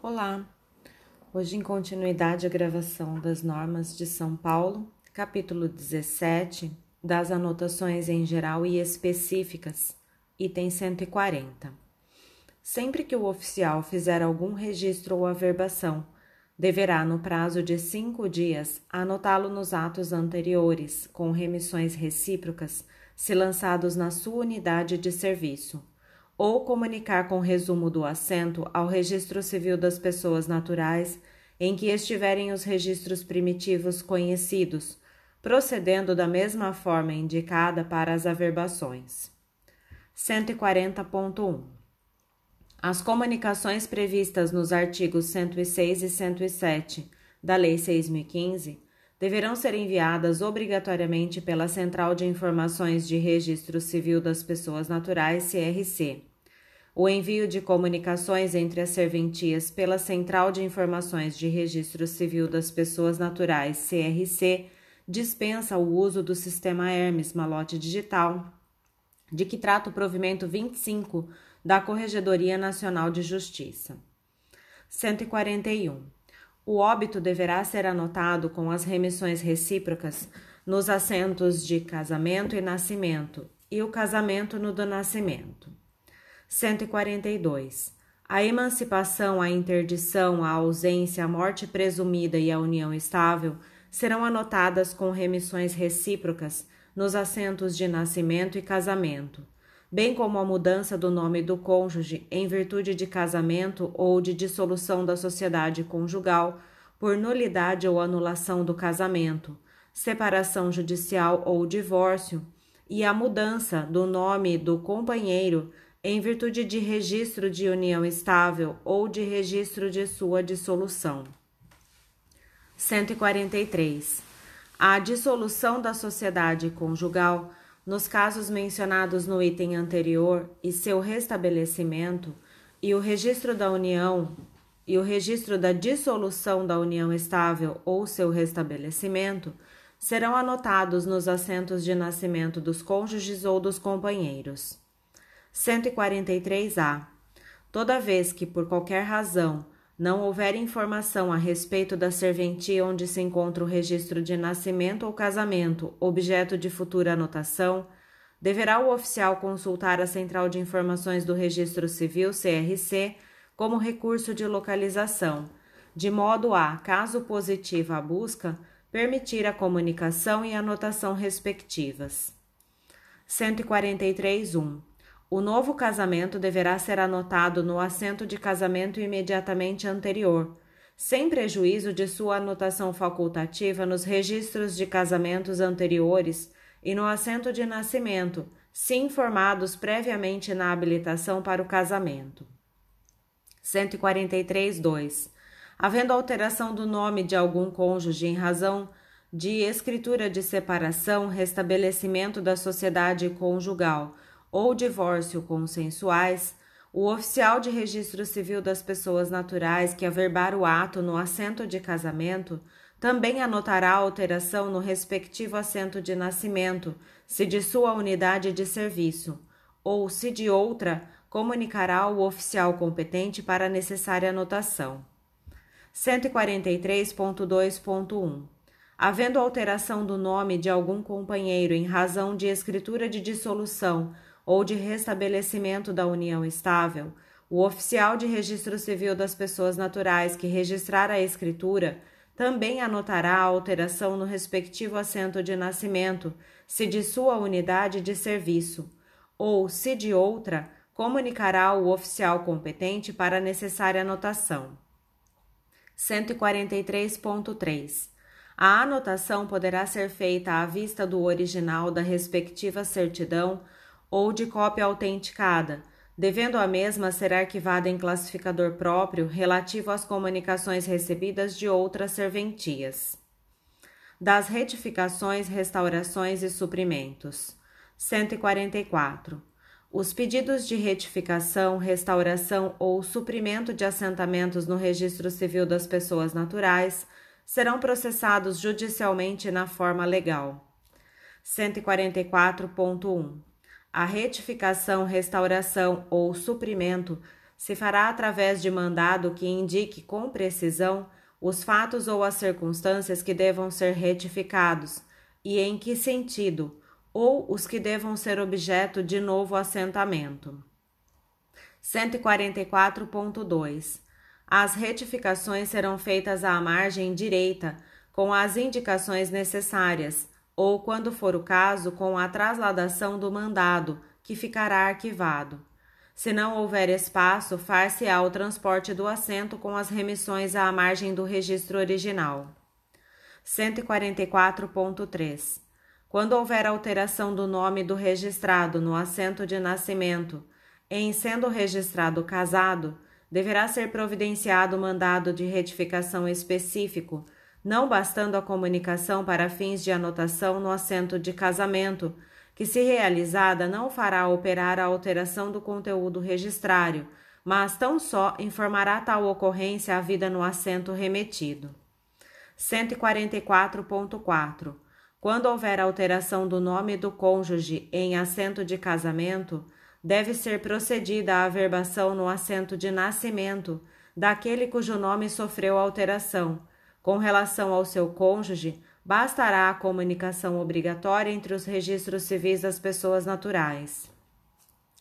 Olá! Hoje, em continuidade à gravação das normas de São Paulo, capítulo 17, das anotações em geral e específicas, item 140. Sempre que o oficial fizer algum registro ou averbação, deverá, no prazo de cinco dias, anotá-lo nos atos anteriores, com remissões recíprocas, se lançados na sua unidade de serviço ou comunicar com resumo do assento ao registro civil das pessoas naturais em que estiverem os registros primitivos conhecidos, procedendo da mesma forma indicada para as averbações. 140.1 As comunicações previstas nos artigos 106 e 107 da Lei 6015 deverão ser enviadas obrigatoriamente pela Central de Informações de Registro Civil das Pessoas Naturais, CRC o envio de comunicações entre as serventias pela Central de Informações de Registro Civil das Pessoas Naturais, CRC, dispensa o uso do sistema Hermes Malote Digital, de que trata o provimento 25 da Corregedoria Nacional de Justiça. 141. O óbito deverá ser anotado com as remissões recíprocas nos assentos de casamento e nascimento e o casamento no do nascimento. 142. A emancipação, a interdição, a ausência, a morte presumida e a união estável serão anotadas com remissões recíprocas nos assentos de nascimento e casamento, bem como a mudança do nome do cônjuge em virtude de casamento ou de dissolução da sociedade conjugal por nulidade ou anulação do casamento, separação judicial ou divórcio, e a mudança do nome do companheiro em virtude de registro de união estável ou de registro de sua dissolução. 143. A dissolução da sociedade conjugal, nos casos mencionados no item anterior, e seu restabelecimento, e o registro da união e o registro da dissolução da união estável ou seu restabelecimento serão anotados nos assentos de nascimento dos cônjuges ou dos companheiros. 143-A. Toda vez que, por qualquer razão, não houver informação a respeito da serventia onde se encontra o registro de nascimento ou casamento, objeto de futura anotação, deverá o oficial consultar a Central de Informações do Registro Civil, CRC, como recurso de localização, de modo a, caso positiva a busca, permitir a comunicação e anotação respectivas. 143.1 o novo casamento deverá ser anotado no assento de casamento imediatamente anterior, sem prejuízo de sua anotação facultativa nos registros de casamentos anteriores e no assento de nascimento, se informados previamente na habilitação para o casamento. 143.2. Havendo alteração do nome de algum cônjuge em razão de escritura de separação, restabelecimento da sociedade conjugal, ou divórcio consensuais, o oficial de registro civil das pessoas naturais que averbar o ato no assento de casamento também anotará a alteração no respectivo assento de nascimento, se de sua unidade de serviço, ou, se de outra, comunicará ao oficial competente para a necessária anotação. 143.2.1 Havendo alteração do nome de algum companheiro em razão de escritura de dissolução ou de restabelecimento da união estável, o oficial de registro civil das pessoas naturais que registrar a escritura também anotará a alteração no respectivo assento de nascimento, se de sua unidade de serviço, ou, se de outra, comunicará ao oficial competente para a necessária anotação. 143.3 A anotação poderá ser feita à vista do original da respectiva certidão ou de cópia autenticada, devendo a mesma ser arquivada em classificador próprio relativo às comunicações recebidas de outras serventias. Das retificações, restaurações e suprimentos. 144. Os pedidos de retificação, restauração ou suprimento de assentamentos no Registro Civil das Pessoas Naturais serão processados judicialmente na forma legal. 144.1 a retificação, restauração ou suprimento se fará através de mandado que indique com precisão os fatos ou as circunstâncias que devam ser retificados e em que sentido, ou os que devam ser objeto de novo assentamento. 144.2 As retificações serão feitas à margem direita, com as indicações necessárias, ou, quando for o caso, com a trasladação do mandado, que ficará arquivado. Se não houver espaço, far-se-á o transporte do assento com as remissões à margem do registro original. 144.3. Quando houver alteração do nome do registrado no assento de nascimento, em sendo registrado casado, deverá ser providenciado mandado de retificação específico, não bastando a comunicação para fins de anotação no assento de casamento, que, se realizada, não fará operar a alteração do conteúdo registrário, mas tão só informará tal ocorrência à vida no assento remetido. 144.4. Quando houver alteração do nome do cônjuge em assento de casamento, deve ser procedida a averbação no assento de nascimento daquele cujo nome sofreu alteração. Com relação ao seu cônjuge, bastará a comunicação obrigatória entre os registros civis das pessoas naturais.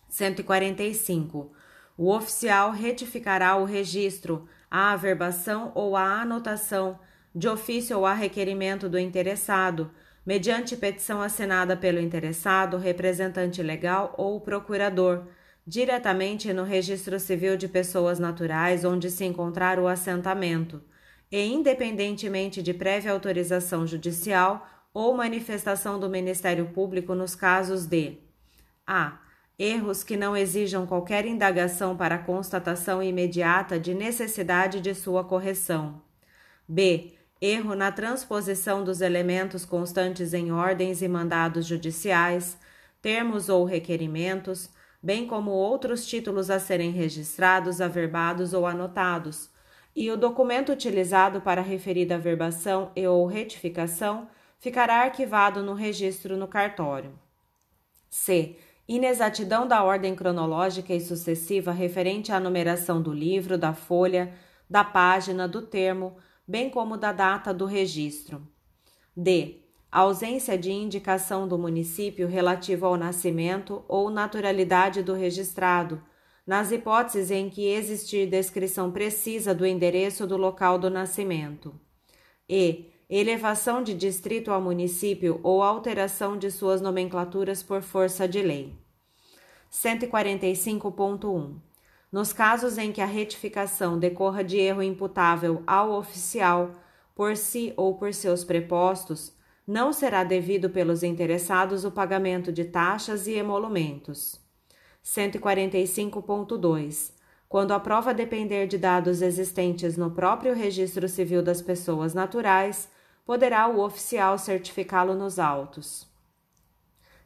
145. O oficial retificará o registro, a averbação ou a anotação, de ofício ou a requerimento do interessado, mediante petição assinada pelo interessado, representante legal ou procurador, diretamente no Registro Civil de Pessoas Naturais onde se encontrar o assentamento e independentemente de prévia autorização judicial ou manifestação do Ministério Público nos casos de a. Erros que não exijam qualquer indagação para constatação imediata de necessidade de sua correção. b. Erro na transposição dos elementos constantes em ordens e mandados judiciais, termos ou requerimentos, bem como outros títulos a serem registrados, averbados ou anotados, e o documento utilizado para referida verbação e ou retificação ficará arquivado no registro no cartório. C. Inexatidão da ordem cronológica e sucessiva referente à numeração do livro, da folha, da página, do termo, bem como da data do registro. D. Ausência de indicação do município relativo ao nascimento ou naturalidade do registrado, nas hipóteses em que existir descrição precisa do endereço do local do nascimento. E. Elevação de distrito ao município ou alteração de suas nomenclaturas por força de lei. 145.1. Nos casos em que a retificação decorra de erro imputável ao oficial, por si ou por seus prepostos, não será devido pelos interessados o pagamento de taxas e emolumentos. 145.2. Quando a prova depender de dados existentes no próprio Registro Civil das Pessoas Naturais, poderá o oficial certificá-lo nos autos.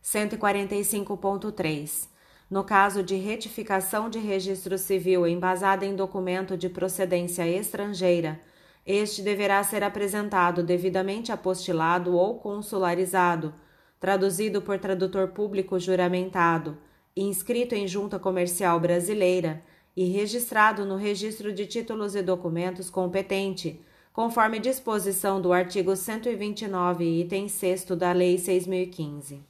145.3. No caso de retificação de registro civil embasada em documento de procedência estrangeira, este deverá ser apresentado devidamente apostilado ou consularizado, traduzido por tradutor público juramentado inscrito em Junta Comercial Brasileira e registrado no Registro de Títulos e Documentos competente, conforme disposição do artigo 129, item 6 da Lei 6015.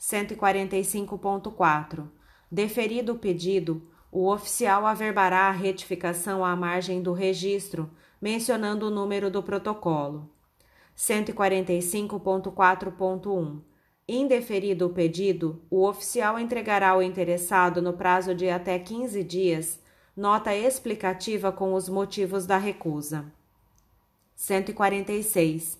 145.4. Deferido o pedido, o oficial averbará a retificação à margem do registro, mencionando o número do protocolo. 145.4.1 Indeferido o pedido, o oficial entregará ao interessado, no prazo de até 15 dias, nota explicativa com os motivos da recusa. 146.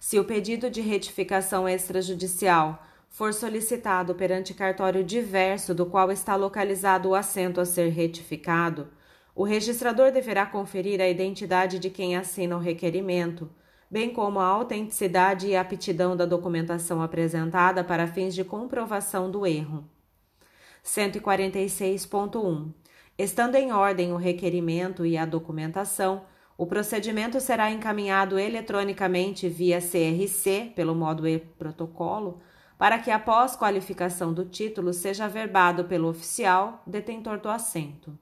Se o pedido de retificação extrajudicial for solicitado perante cartório diverso do qual está localizado o assento a ser retificado, o registrador deverá conferir a identidade de quem assina o requerimento bem como a autenticidade e aptidão da documentação apresentada para fins de comprovação do erro. 146.1. Estando em ordem o requerimento e a documentação, o procedimento será encaminhado eletronicamente via CRC, pelo modo e-protocolo, para que após qualificação do título seja averbado pelo oficial detentor do assento.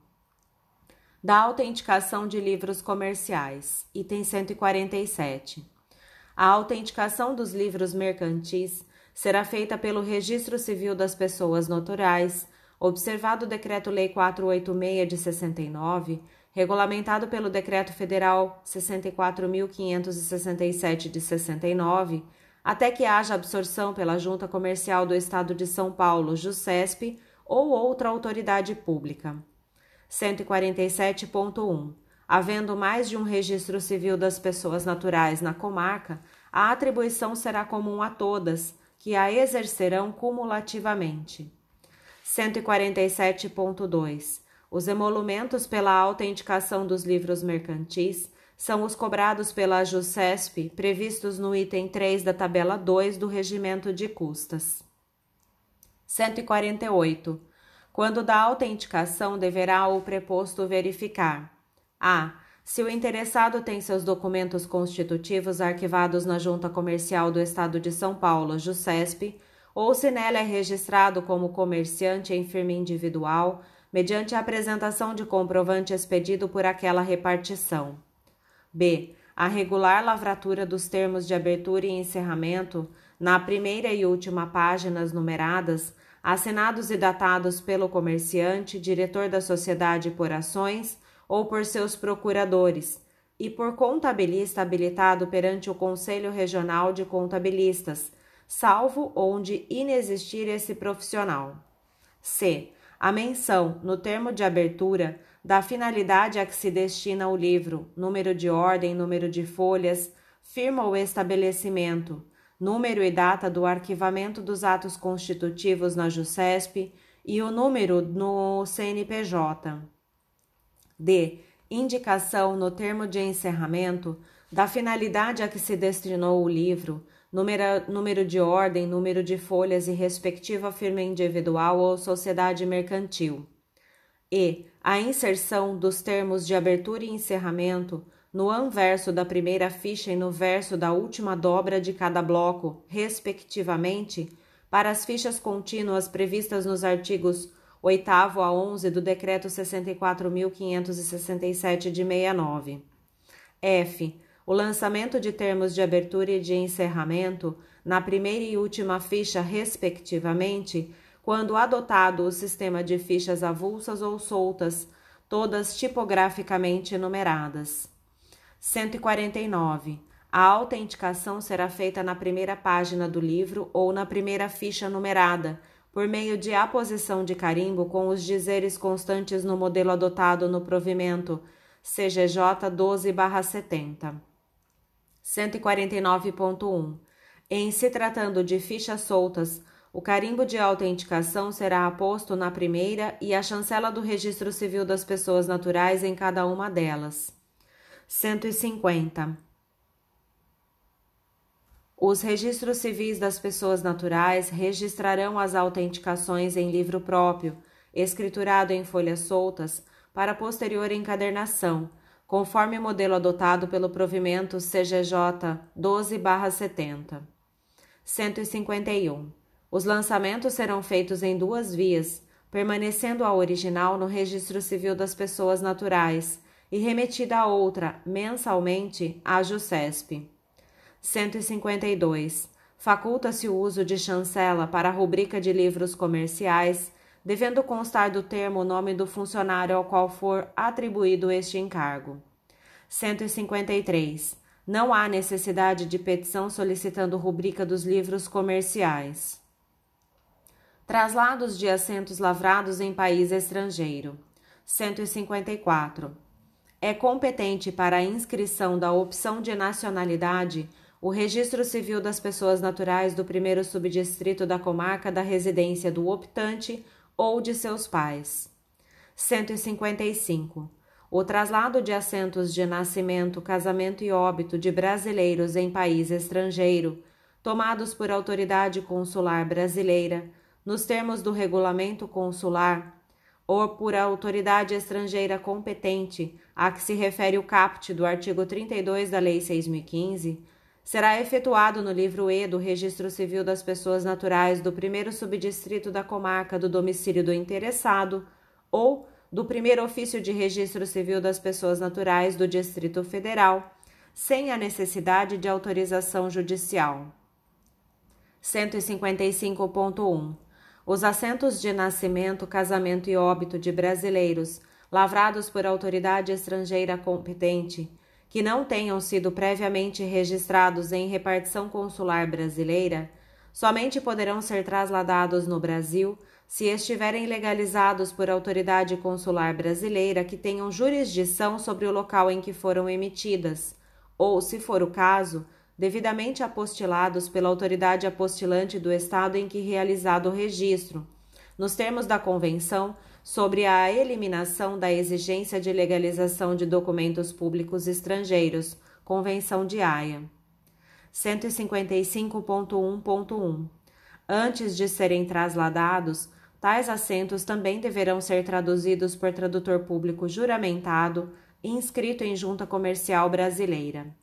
Da autenticação de livros comerciais, item 147. A autenticação dos livros mercantis será feita pelo Registro Civil das Pessoas Naturais, observado o Decreto-Lei 486 de 69, regulamentado pelo Decreto Federal 64.567 de 69, até que haja absorção pela Junta Comercial do Estado de São Paulo, JUSCESP, ou outra autoridade pública. 147.1. Havendo mais de um registro civil das pessoas naturais na comarca, a atribuição será comum a todas, que a exercerão cumulativamente. 147.2. Os emolumentos pela autenticação dos livros mercantis são os cobrados pela JUSCESP, previstos no item 3 da tabela 2 do Regimento de Custas. 148. Quando da autenticação, deverá o preposto verificar: a. Se o interessado tem seus documentos constitutivos arquivados na Junta Comercial do Estado de São Paulo, JUSCESP, ou se nela é registrado como comerciante em firma individual, mediante a apresentação de comprovante expedido por aquela repartição. B. A regular lavratura dos termos de abertura e encerramento, na primeira e última páginas numeradas, assinados e datados pelo comerciante, diretor da sociedade por ações ou por seus procuradores, e por contabilista habilitado perante o Conselho Regional de Contabilistas, salvo onde inexistir esse profissional. C. A menção, no termo de abertura, da finalidade a que se destina o livro, número de ordem, número de folhas, firma ou estabelecimento, número e data do arquivamento dos atos constitutivos na JUSCESP e o número no CNPJ. D. Indicação no termo de encerramento da finalidade a que se destinou o livro, número, número de ordem, número de folhas e respectiva firma individual ou sociedade mercantil. E. A inserção dos termos de abertura e encerramento no anverso da primeira ficha e no verso da última dobra de cada bloco, respectivamente, para as fichas contínuas previstas nos artigos 8 a 11 do Decreto 64.567 de 69. F. O lançamento de termos de abertura e de encerramento na primeira e última ficha, respectivamente, quando adotado o sistema de fichas avulsas ou soltas, todas tipograficamente numeradas. 149. A autenticação será feita na primeira página do livro ou na primeira ficha numerada, por meio de aposição de carimbo com os dizeres constantes no modelo adotado no provimento CGJ 12/70. 149.1. Em se tratando de fichas soltas, o carimbo de autenticação será aposto na primeira e a chancela do Registro Civil das Pessoas Naturais em cada uma delas. 150. Os registros civis das pessoas naturais registrarão as autenticações em livro próprio, escriturado em folhas soltas, para posterior encadernação, conforme modelo adotado pelo provimento CGJ 12/70. 151. Os lançamentos serão feitos em duas vias, permanecendo a original no Registro Civil das Pessoas Naturais e remetida a outra mensalmente à JUSCESP. 152. Faculta-se o uso de chancela para a rubrica de livros comerciais, devendo constar do termo o nome do funcionário ao qual for atribuído este encargo. 153. Não há necessidade de petição solicitando rubrica dos livros comerciais. Traslados de assentos lavrados em país estrangeiro. 154 é competente para a inscrição da opção de nacionalidade o Registro Civil das Pessoas Naturais do primeiro subdistrito da comarca da residência do optante ou de seus pais. 155. O traslado de assentos de nascimento, casamento e óbito de brasileiros em país estrangeiro, tomados por autoridade consular brasileira, nos termos do regulamento consular, ou por autoridade estrangeira competente a que se refere o caput do artigo 32 da Lei 6015, será efetuado no livro E do Registro Civil das Pessoas Naturais do primeiro subdistrito da comarca do domicílio do interessado ou do primeiro ofício de registro civil das pessoas naturais do Distrito Federal, sem a necessidade de autorização judicial. 155.1 Os assentos de nascimento, casamento e óbito de brasileiros lavrados por autoridade estrangeira competente, que não tenham sido previamente registrados em repartição consular brasileira, somente poderão ser trasladados no Brasil se estiverem legalizados por autoridade consular brasileira que tenham jurisdição sobre o local em que foram emitidas, ou, se for o caso, devidamente apostilados pela autoridade apostilante do estado em que realizado o registro, nos termos da Convenção sobre a eliminação da exigência de legalização de documentos públicos estrangeiros, Convenção de Haia. 155.1.1 Antes de serem trasladados, tais assentos também deverão ser traduzidos por tradutor público juramentado e inscrito em Junta Comercial Brasileira.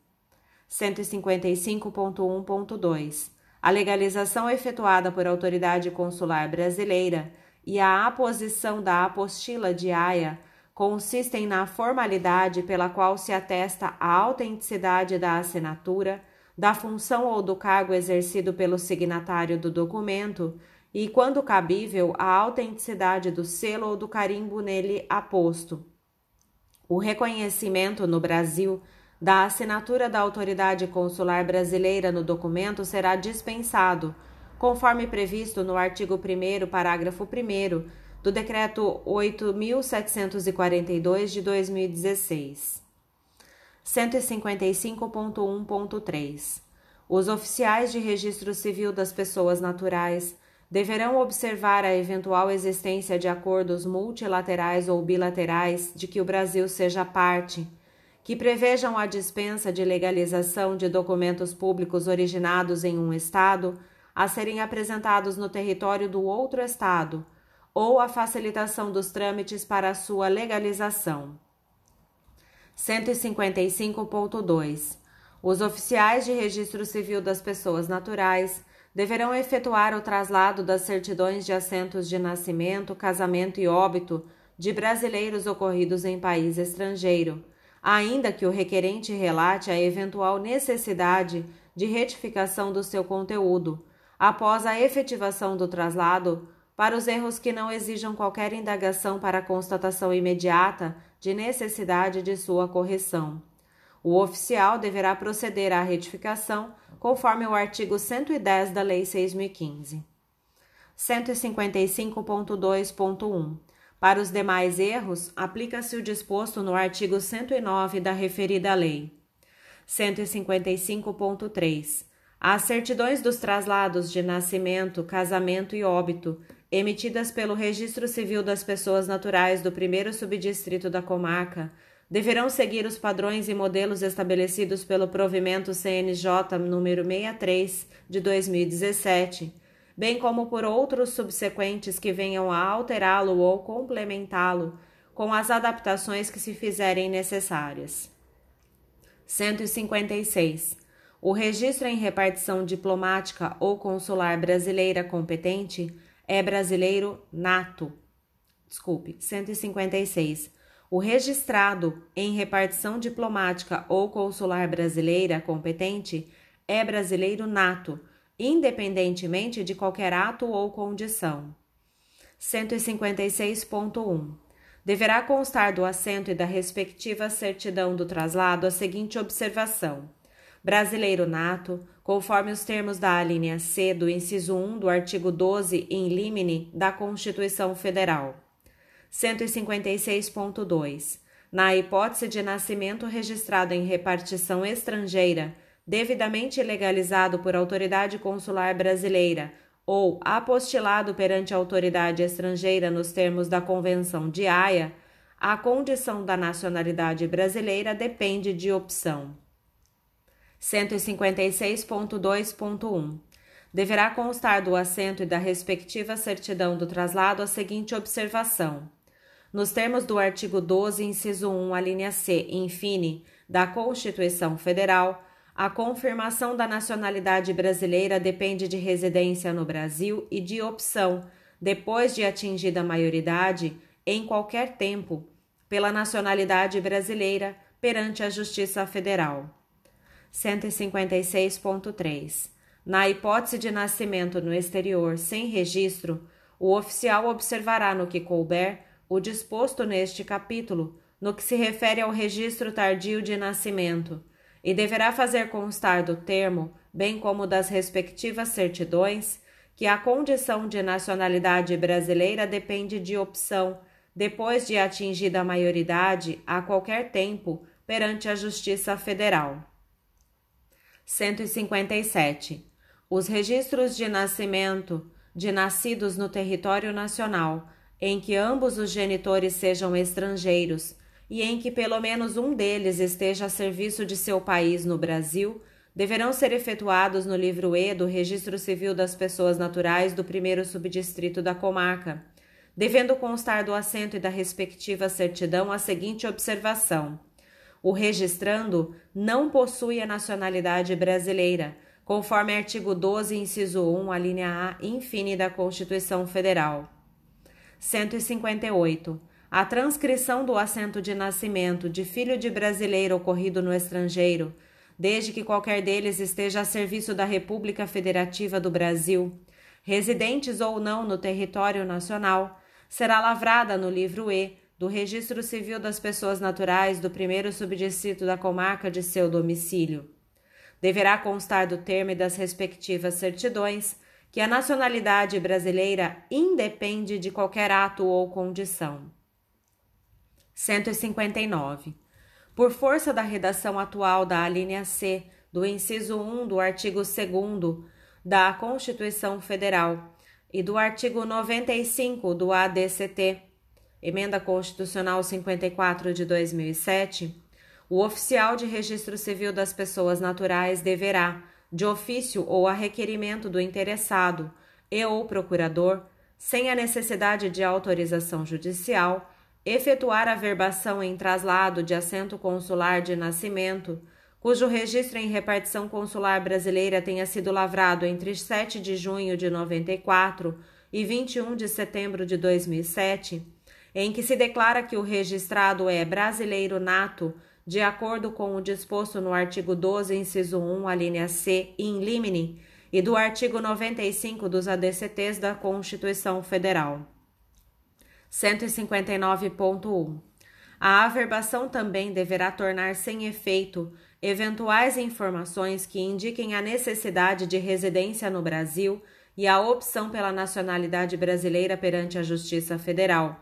155.1.2 A legalização efetuada por autoridade consular brasileira e a aposição da apostila de Haia consistem na formalidade pela qual se atesta a autenticidade da assinatura, da função ou do cargo exercido pelo signatário do documento e, quando cabível, a autenticidade do selo ou do carimbo nele aposto. O reconhecimento no Brasil da assinatura da autoridade consular brasileira no documento será dispensado conforme previsto no artigo 1, parágrafo 1 do Decreto 8.742 de 2016. 155.1.3 Os oficiais de registro civil das pessoas naturais deverão observar a eventual existência de acordos multilaterais ou bilaterais de que o Brasil seja parte, que prevejam a dispensa de legalização de documentos públicos originados em um Estado a serem apresentados no território do outro Estado, ou a facilitação dos trâmites para a sua legalização. 155.2 Os oficiais de registro civil das pessoas naturais deverão efetuar o traslado das certidões de assentos de nascimento, casamento e óbito de brasileiros ocorridos em país estrangeiro, ainda que o requerente relate a eventual necessidade de retificação do seu conteúdo, após a efetivação do traslado, para os erros que não exijam qualquer indagação para constatação imediata de necessidade de sua correção. O oficial deverá proceder à retificação conforme o artigo 110 da Lei 6015. 155.2.1 Para os demais erros, aplica-se o disposto no artigo 109 da referida lei. 155.3 as certidões dos traslados de nascimento, casamento e óbito, emitidas pelo Registro Civil das Pessoas Naturais do primeiro subdistrito da comarca, deverão seguir os padrões e modelos estabelecidos pelo provimento CNJ número 63 de 2017, bem como por outros subsequentes que venham a alterá-lo ou complementá-lo com as adaptações que se fizerem necessárias. 156. O registro em repartição diplomática ou consular brasileira competente é brasileiro nato. Desculpe, 156. O registrado em repartição diplomática ou consular brasileira competente é brasileiro nato, independentemente de qualquer ato ou condição. 156.1. Deverá constar do assento e da respectiva certidão do traslado a seguinte observação: brasileiro nato, conforme os termos da alínea C do inciso 1 do artigo 12 in limine da Constituição Federal. 156.2. Na hipótese de nascimento registrado em repartição estrangeira, devidamente legalizado por autoridade consular brasileira ou apostilado perante autoridade estrangeira nos termos da Convenção de Haia, a condição da nacionalidade brasileira depende de opção. 156.2.1. Deverá constar do assento e da respectiva certidão do traslado a seguinte observação: nos termos do artigo 12, inciso 1, a linha C, infine, da Constituição Federal, a confirmação da nacionalidade brasileira depende de residência no Brasil e de opção, depois de atingida a maioridade, em qualquer tempo, pela nacionalidade brasileira perante a Justiça Federal. 156.3. Na hipótese de nascimento no exterior sem registro, o oficial observará no que couber o disposto neste capítulo no que se refere ao registro tardio de nascimento e deverá fazer constar do termo, bem como das respectivas certidões, que a condição de nacionalidade brasileira depende de opção, depois de atingida a maioridade, a qualquer tempo, perante a Justiça Federal. 157. Os registros de nascimento de nascidos no território nacional, em que ambos os genitores sejam estrangeiros e em que pelo menos um deles esteja a serviço de seu país no Brasil, deverão ser efetuados no livro E do Registro Civil das Pessoas Naturais do primeiro subdistrito da comarca, devendo constar do assento e da respectiva certidão a seguinte observação: o registrando não possui a nacionalidade brasileira, conforme artigo 12, inciso 1, a linha A, infine da Constituição Federal. 158. A transcrição do assento de nascimento de filho de brasileiro ocorrido no estrangeiro, desde que qualquer deles esteja a serviço da República Federativa do Brasil, residentes ou não no território nacional, será lavrada no livro E do Registro Civil das Pessoas Naturais do primeiro subdistrito da comarca de seu domicílio. Deverá constar do termo e das respectivas certidões que a nacionalidade brasileira independe de qualquer ato ou condição. 159. Por força da redação atual da alínea C do inciso 1 do artigo 2 da Constituição Federal e do artigo 95 do ADCT, Emenda Constitucional 54 de 2007, o oficial de registro civil das pessoas naturais deverá, de ofício ou a requerimento do interessado e ou procurador, sem a necessidade de autorização judicial, efetuar a verbação em traslado de assento consular de nascimento, cujo registro em repartição consular brasileira tenha sido lavrado entre 7 de junho de 94 e 21 de setembro de 2007, em que se declara que o registrado é brasileiro nato, de acordo com o disposto no artigo 12, inciso 1, a linha C, in limine, e do artigo 95 dos ADCTs da Constituição Federal. 159.1. A averbação também deverá tornar sem efeito eventuais informações que indiquem a necessidade de residência no Brasil e a opção pela nacionalidade brasileira perante a Justiça Federal,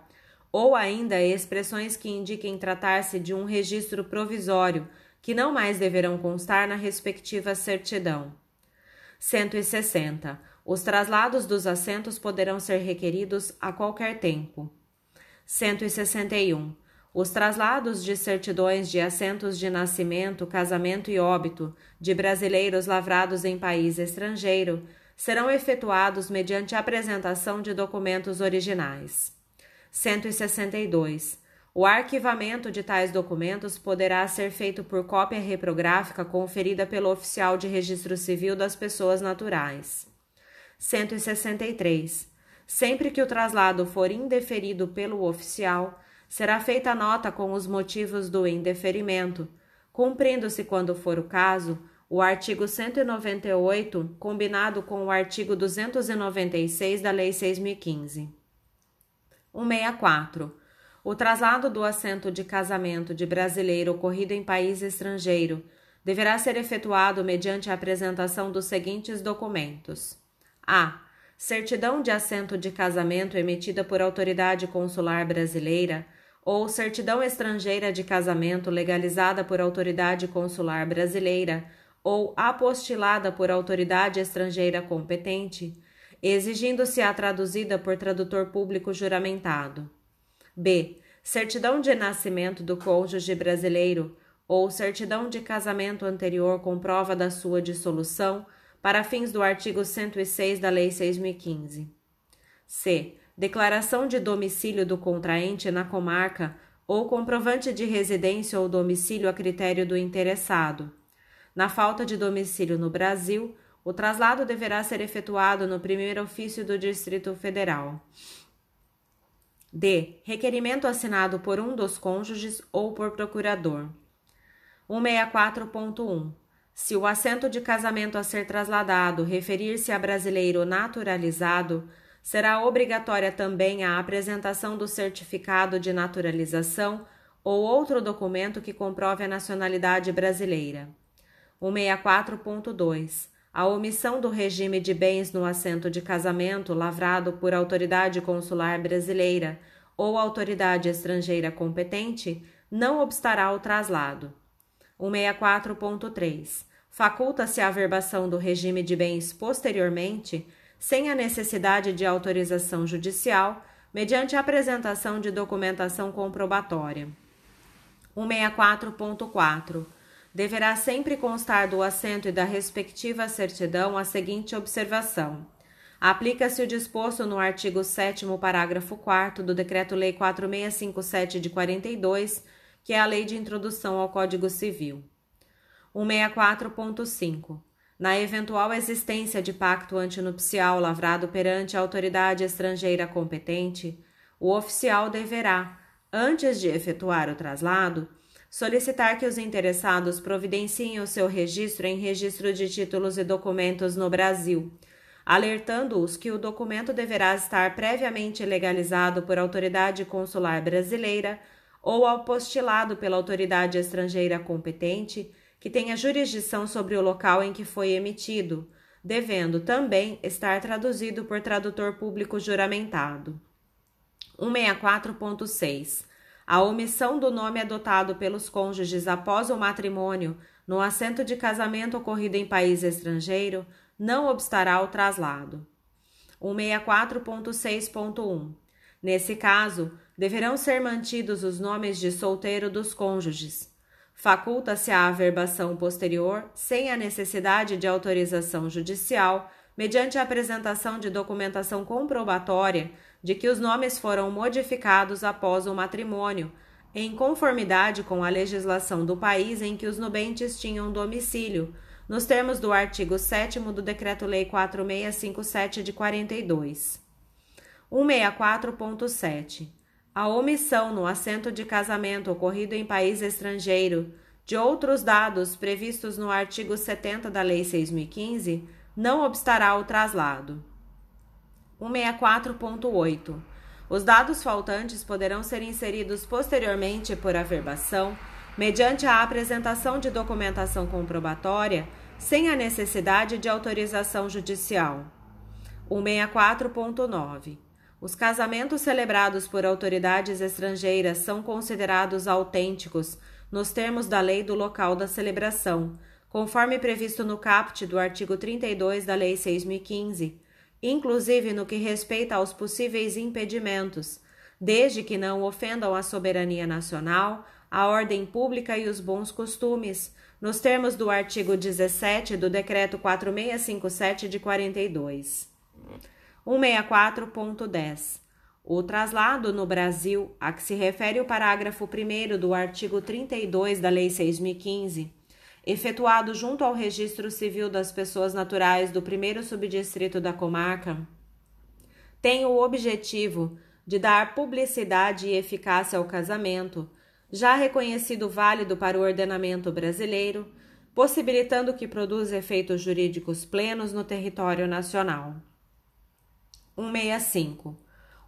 ou ainda expressões que indiquem tratar-se de um registro provisório, que não mais deverão constar na respectiva certidão. 160. Os traslados dos assentos poderão ser requeridos a qualquer tempo. 161. Os traslados de certidões de assentos de nascimento, casamento e óbito de brasileiros lavrados em país estrangeiro serão efetuados mediante apresentação de documentos originais. 162. O arquivamento de tais documentos poderá ser feito por cópia reprográfica conferida pelo oficial de registro civil das pessoas naturais. 163. Sempre que o traslado for indeferido pelo oficial, será feita nota com os motivos do indeferimento, cumprindo-se, quando for o caso, o artigo 198, combinado com o artigo 296 da Lei 6015. 164. O traslado do assento de casamento de brasileiro ocorrido em país estrangeiro deverá ser efetuado mediante a apresentação dos seguintes documentos: a certidão de assento de casamento emitida por autoridade consular brasileira ou certidão estrangeira de casamento legalizada por autoridade consular brasileira ou apostilada por autoridade estrangeira competente, exigindo-se a traduzida por tradutor público juramentado. B. Certidão de nascimento do cônjuge brasileiro ou certidão de casamento anterior com prova da sua dissolução para fins do artigo 106 da Lei 6.015. C. Declaração de domicílio do contraente na comarca ou comprovante de residência ou domicílio a critério do interessado. Na falta de domicílio no Brasil, o traslado deverá ser efetuado no primeiro ofício do Distrito Federal. D. Requerimento assinado por um dos cônjuges ou por procurador. 164.1. Se o assento de casamento a ser trasladado referir-se a brasileiro naturalizado, será obrigatória também a apresentação do certificado de naturalização ou outro documento que comprove a nacionalidade brasileira. 164.2. A omissão do regime de bens no assento de casamento lavrado por autoridade consular brasileira ou autoridade estrangeira competente não obstará o traslado. 164.3. Faculta-se a averbação do regime de bens posteriormente, sem a necessidade de autorização judicial, mediante a apresentação de documentação comprobatória. 164.4. Deverá sempre constar do assento e da respectiva certidão a seguinte observação: aplica-se o disposto no artigo 7, parágrafo 4 do Decreto-Lei 4657 de 42, que é a Lei de Introdução ao Código Civil. 164.5. Na eventual existência de pacto antinupcial lavrado perante a autoridade estrangeira competente, o oficial deverá, antes de efetuar o traslado, solicitar que os interessados providenciem o seu registro em registro de títulos e documentos no Brasil, alertando-os que o documento deverá estar previamente legalizado por autoridade consular brasileira ou apostilado pela autoridade estrangeira competente que tenha jurisdição sobre o local em que foi emitido, devendo também estar traduzido por tradutor público juramentado. 164.6. A omissão do nome adotado pelos cônjuges após o matrimônio no assento de casamento ocorrido em país estrangeiro não obstará ao traslado. 164.6.1. Nesse caso, deverão ser mantidos os nomes de solteiro dos cônjuges. Faculta-se a averbação posterior sem a necessidade de autorização judicial, mediante a apresentação de documentação comprobatória de que os nomes foram modificados após o matrimônio, em conformidade com a legislação do país em que os nubentes tinham domicílio, nos termos do artigo 7 do Decreto-Lei 4657 de 42. 164.7. A omissão no assento de casamento ocorrido em país estrangeiro de outros dados previstos no artigo 70 da Lei 6015 não obstará o traslado. 164.8. Os dados faltantes poderão ser inseridos posteriormente por averbação, mediante a apresentação de documentação comprobatória, sem a necessidade de autorização judicial. 164.9. Os casamentos celebrados por autoridades estrangeiras são considerados autênticos nos termos da lei do local da celebração, conforme previsto no caput do artigo 32 da Lei 6015 inclusive no que respeita aos possíveis impedimentos, desde que não ofendam a soberania nacional, a ordem pública e os bons costumes, nos termos do artigo 17 do Decreto 4657 de 42. 164.10. O traslado no Brasil, a que se refere o parágrafo 1 do artigo 32 da Lei 6015, efetuado junto ao Registro Civil das Pessoas Naturais do primeiro subdistrito da comarca, tem o objetivo de dar publicidade e eficácia ao casamento, já reconhecido válido para o ordenamento brasileiro, possibilitando que produza efeitos jurídicos plenos no território nacional. 165.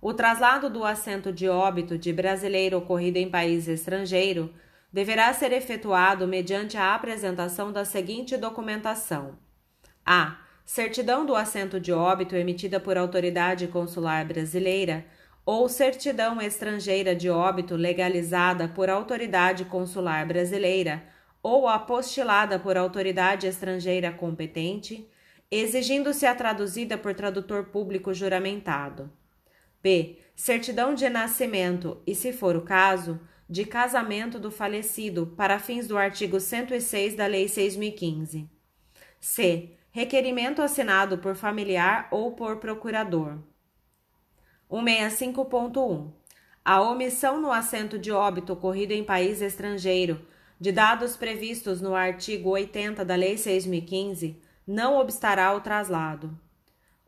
O traslado do assento de óbito de brasileiro ocorrido em país estrangeiro deverá ser efetuado mediante a apresentação da seguinte documentação: a. Certidão do assento de óbito emitida por autoridade consular brasileira ou certidão estrangeira de óbito legalizada por autoridade consular brasileira ou apostilada por autoridade estrangeira competente, exigindo-se a traduzida por tradutor público juramentado. B. Certidão de nascimento e, se for o caso, de casamento do falecido para fins do artigo 106 da Lei 6015. C. Requerimento assinado por familiar ou por procurador. 165.1. A omissão no assento de óbito ocorrido em país estrangeiro de dados previstos no artigo 80 da Lei 6015 não obstará o traslado.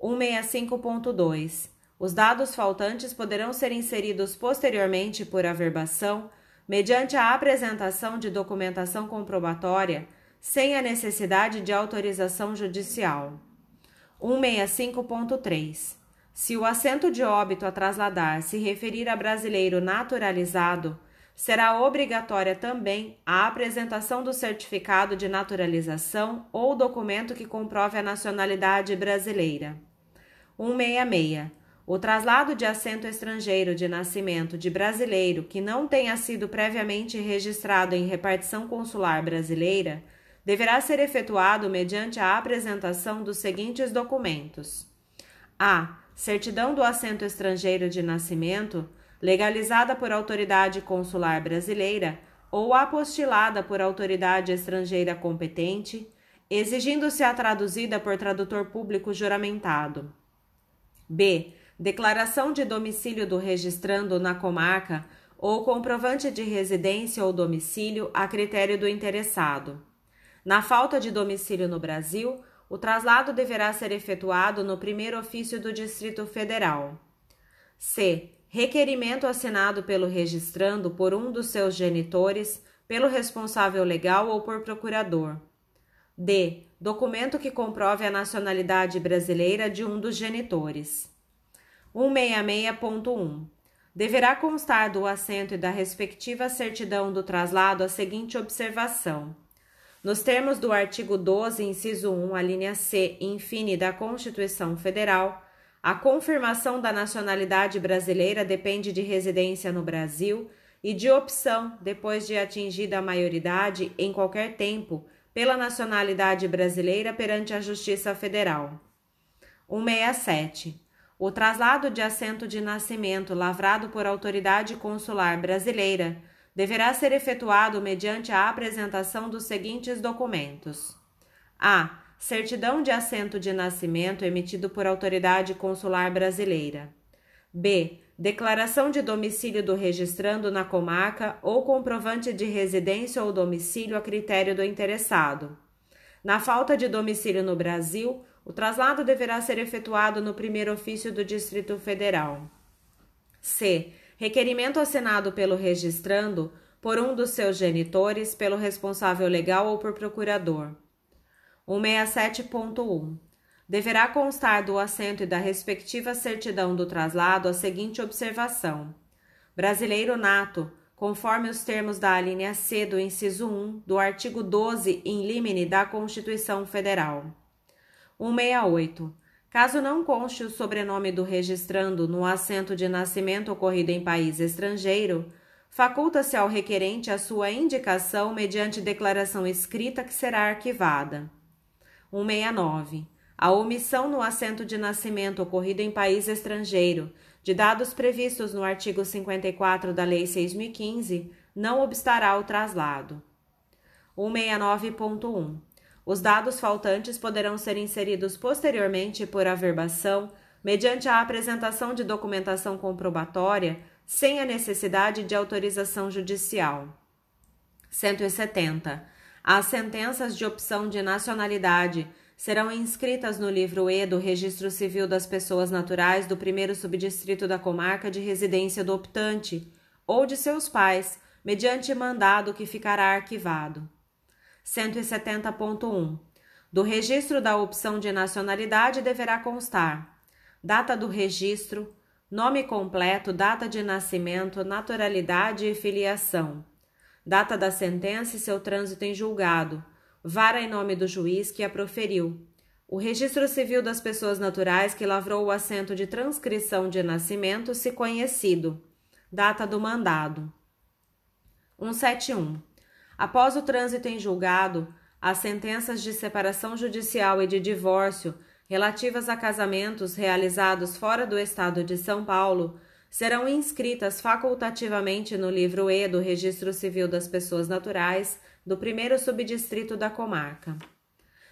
165.2. Os dados faltantes poderão ser inseridos posteriormente por averbação, mediante a apresentação de documentação comprobatória, sem a necessidade de autorização judicial. 165.3. Se o assento de óbito a trasladar se referir a brasileiro naturalizado, será obrigatória também a apresentação do certificado de naturalização ou documento que comprove a nacionalidade brasileira. 166. O traslado de assento estrangeiro de nascimento de brasileiro que não tenha sido previamente registrado em repartição consular brasileira deverá ser efetuado mediante a apresentação dos seguintes documentos: a. Certidão do assento estrangeiro de nascimento, legalizada por autoridade consular brasileira ou apostilada por autoridade estrangeira competente, exigindo-se a traduzida por tradutor público juramentado. B declaração de domicílio do registrando na comarca ou comprovante de residência ou domicílio a critério do interessado. Na falta de domicílio no Brasil, o traslado deverá ser efetuado no primeiro ofício do Distrito Federal. C. Requerimento assinado pelo registrando por um dos seus genitores, pelo responsável legal ou por procurador. D. Documento que comprove a nacionalidade brasileira de um dos genitores. 166.1. Deverá constar do assento e da respectiva certidão do traslado a seguinte observação. Nos termos do artigo 12, inciso 1, a linha C, infine da Constituição Federal, a confirmação da nacionalidade brasileira depende de residência no Brasil e de opção, depois de atingida a maioridade, em qualquer tempo, pela nacionalidade brasileira perante a Justiça Federal. 167. O traslado de assento de nascimento lavrado por autoridade consular brasileira deverá ser efetuado mediante a apresentação dos seguintes documentos: a. Certidão de assento de nascimento emitido por autoridade consular brasileira. B. Declaração de domicílio do registrando na comarca ou comprovante de residência ou domicílio a critério do interessado. Na falta de domicílio no Brasil, o traslado deverá ser efetuado no primeiro ofício do Distrito Federal. C. Requerimento assinado pelo registrando por um dos seus genitores, pelo responsável legal ou por procurador. 167.1. Deverá constar do assento e da respectiva certidão do traslado a seguinte observação: Brasileiro nato, conforme os termos da alínea C do inciso 1 do artigo 12 in limine da Constituição Federal. 168. Caso não conste o sobrenome do registrando no assento de nascimento ocorrido em país estrangeiro, faculta-se ao requerente a sua indicação mediante declaração escrita que será arquivada. 169. A omissão no assento de nascimento ocorrido em país estrangeiro de dados previstos no artigo 54 da Lei 6015 não obstará o traslado. 169.1. Os dados faltantes poderão ser inseridos posteriormente por averbação, mediante a apresentação de documentação comprobatória, sem a necessidade de autorização judicial. 170. As sentenças de opção de nacionalidade serão inscritas no livro E do Registro Civil das Pessoas Naturais do primeiro subdistrito da comarca de residência do optante ou de seus pais, mediante mandado que ficará arquivado. 170.1. Do registro da opção de nacionalidade deverá constar data do registro, nome completo, data de nascimento, naturalidade e filiação, data da sentença e seu trânsito em julgado, vara em nome do juiz que a proferiu, o registro civil das pessoas naturais que lavrou o assento de transcrição de nascimento, se conhecido, data do mandado. 171. Após o trânsito em julgado, as sentenças de separação judicial e de divórcio relativas a casamentos realizados fora do estado de São Paulo serão inscritas facultativamente no livro E do Registro Civil das Pessoas Naturais do primeiro subdistrito da comarca.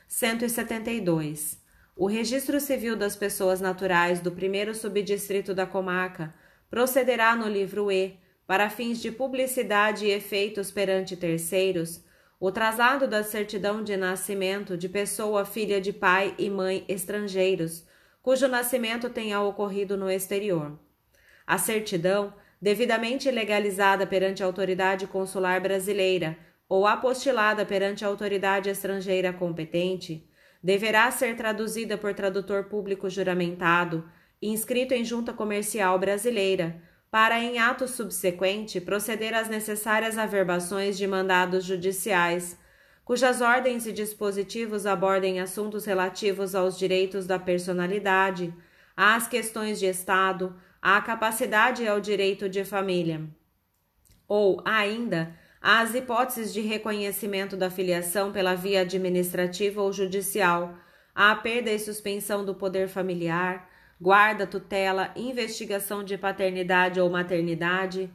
172. O Registro Civil das Pessoas Naturais do primeiro subdistrito da comarca procederá no livro E para fins de publicidade e efeitos perante terceiros, o traslado da certidão de nascimento de pessoa filha de pai e mãe estrangeiros, cujo nascimento tenha ocorrido no exterior. A certidão, devidamente legalizada perante a autoridade consular brasileira ou apostilada perante a autoridade estrangeira competente, deverá ser traduzida por tradutor público juramentado, inscrito em junta comercial brasileira, para em ato subsequente proceder às necessárias averbações de mandados judiciais, cujas ordens e dispositivos abordem assuntos relativos aos direitos da personalidade, às questões de Estado, à capacidade ao direito de família. Ou, ainda, às hipóteses de reconhecimento da filiação pela via administrativa ou judicial, à perda e suspensão do poder familiar, guarda, tutela, investigação de paternidade ou maternidade,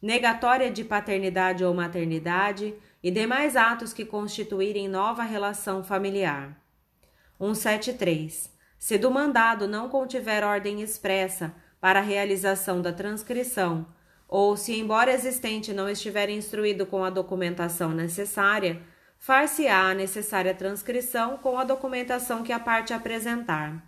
negatória de paternidade ou maternidade e demais atos que constituírem nova relação familiar. 173. Se do mandado não contiver ordem expressa para a realização da transcrição, ou se, embora existente, não estiver instruído com a documentação necessária, far-se-á a necessária transcrição com a documentação que a parte apresentar.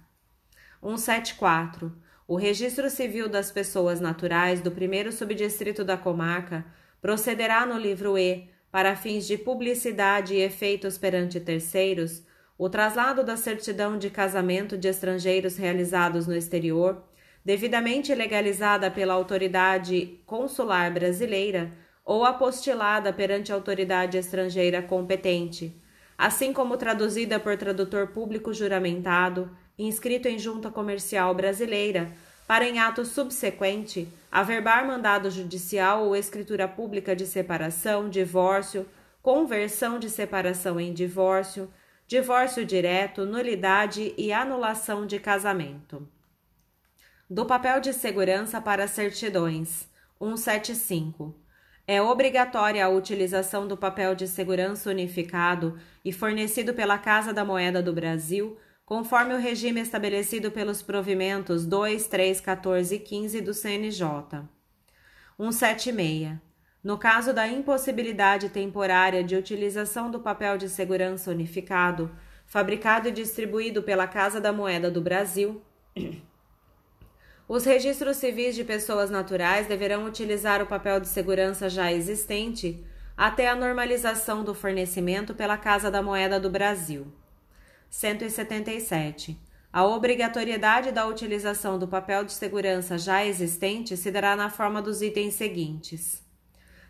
174. O Registro Civil das Pessoas Naturais do primeiro subdistrito da comarca procederá no livro E para fins de publicidade e efeitos perante terceiros, o traslado da certidão de casamento de estrangeiros realizados no exterior, devidamente legalizada pela autoridade consular brasileira ou apostilada perante a autoridade estrangeira competente, assim como traduzida por tradutor público juramentado, inscrito em junta comercial brasileira, para em ato subsequente averbar mandado judicial ou escritura pública de separação, divórcio, conversão de separação em divórcio, divórcio direto, nulidade e anulação de casamento. Do papel de segurança para certidões 175. É obrigatória a utilização do papel de segurança unificado e fornecido pela Casa da Moeda do Brasil conforme o regime estabelecido pelos provimentos 2, 3, 14 e 15 do CNJ. 176. No caso da impossibilidade temporária de utilização do papel de segurança unificado, fabricado e distribuído pela Casa da Moeda do Brasil, os registros civis de pessoas naturais deverão utilizar o papel de segurança já existente até a normalização do fornecimento pela Casa da Moeda do Brasil. 177. A obrigatoriedade da utilização do papel de segurança já existente se dará na forma dos itens seguintes.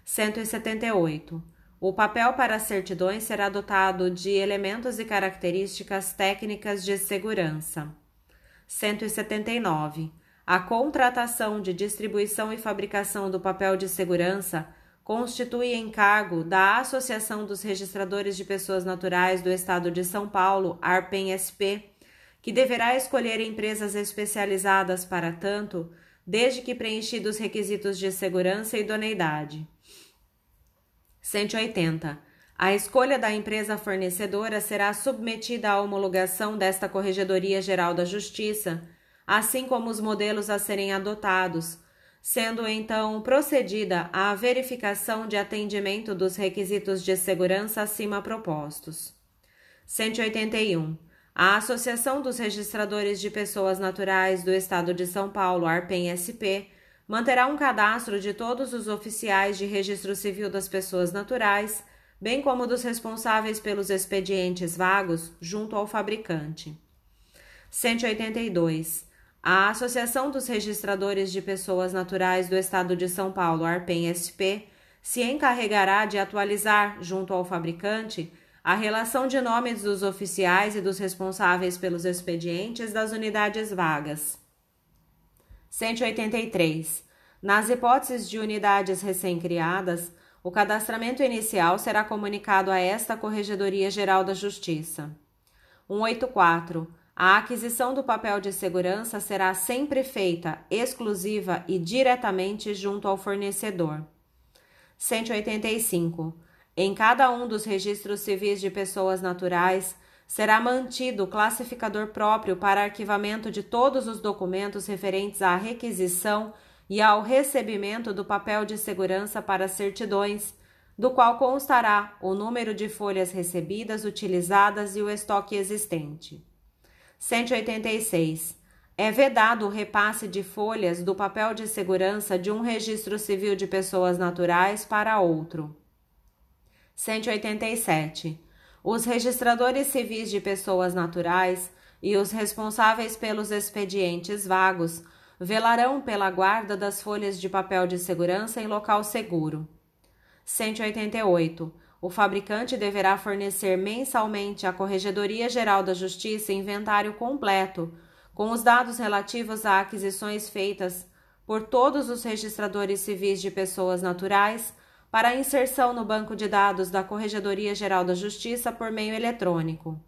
178. O papel para certidões será dotado de elementos e características técnicas de segurança. 179. A contratação de distribuição e fabricação do papel de segurança constitui encargo da Associação dos Registradores de Pessoas Naturais do Estado de São Paulo, ARPEN-SP, que deverá escolher empresas especializadas para tanto, desde que preenchidos requisitos de segurança e idoneidade. 180. A escolha da empresa fornecedora será submetida à homologação desta Corregedoria Geral da Justiça, assim como os modelos a serem adotados, sendo então procedida à verificação de atendimento dos requisitos de segurança acima propostos. 181. A Associação dos Registradores de Pessoas Naturais do Estado de São Paulo, ARPEN-SP, manterá um cadastro de todos os oficiais de registro civil das pessoas naturais, bem como dos responsáveis pelos expedientes vagos, junto ao fabricante. 182. A Associação dos Registradores de Pessoas Naturais do Estado de São Paulo, ARPEN-SP, se encarregará de atualizar, junto ao fabricante, a relação de nomes dos oficiais e dos responsáveis pelos expedientes das unidades vagas. 183. Nas hipóteses de unidades recém-criadas, o cadastramento inicial será comunicado a esta Corregedoria Geral da Justiça. 184. A aquisição do papel de segurança será sempre feita exclusiva e diretamente junto ao fornecedor. 185. Em cada um dos registros civis de pessoas naturais será mantido o classificador próprio para arquivamento de todos os documentos referentes à requisição e ao recebimento do papel de segurança para certidões, do qual constará o número de folhas recebidas, utilizadas e o estoque existente. 186. É vedado o repasse de folhas do papel de segurança de um registro civil de pessoas naturais para outro. 187. Os registradores civis de pessoas naturais e os responsáveis pelos expedientes vagos velarão pela guarda das folhas de papel de segurança em local seguro. 188. O fabricante deverá fornecer mensalmente à Corregedoria Geral da Justiça inventário completo com os dados relativos a aquisições feitas por todos os registradores civis de pessoas naturais para inserção no banco de dados da Corregedoria Geral da Justiça por meio eletrônico.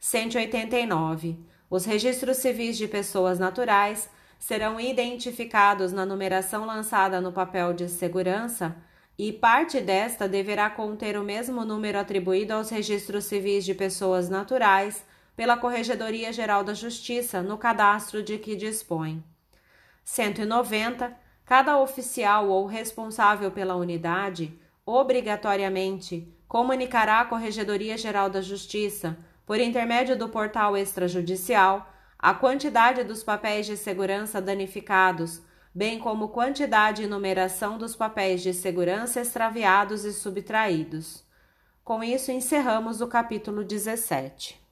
189. Os registros civis de pessoas naturais serão identificados na numeração lançada no papel de segurança e parte desta deverá conter o mesmo número atribuído aos registros civis de pessoas naturais pela Corregedoria Geral da Justiça no cadastro de que dispõe. 190. Cada oficial ou responsável pela unidade, obrigatoriamente, comunicará à Corregedoria Geral da Justiça, por intermédio do portal extrajudicial, a quantidade dos papéis de segurança danificados, bem como quantidade e numeração dos papéis de segurança extraviados e subtraídos. Com isso, encerramos o capítulo 17.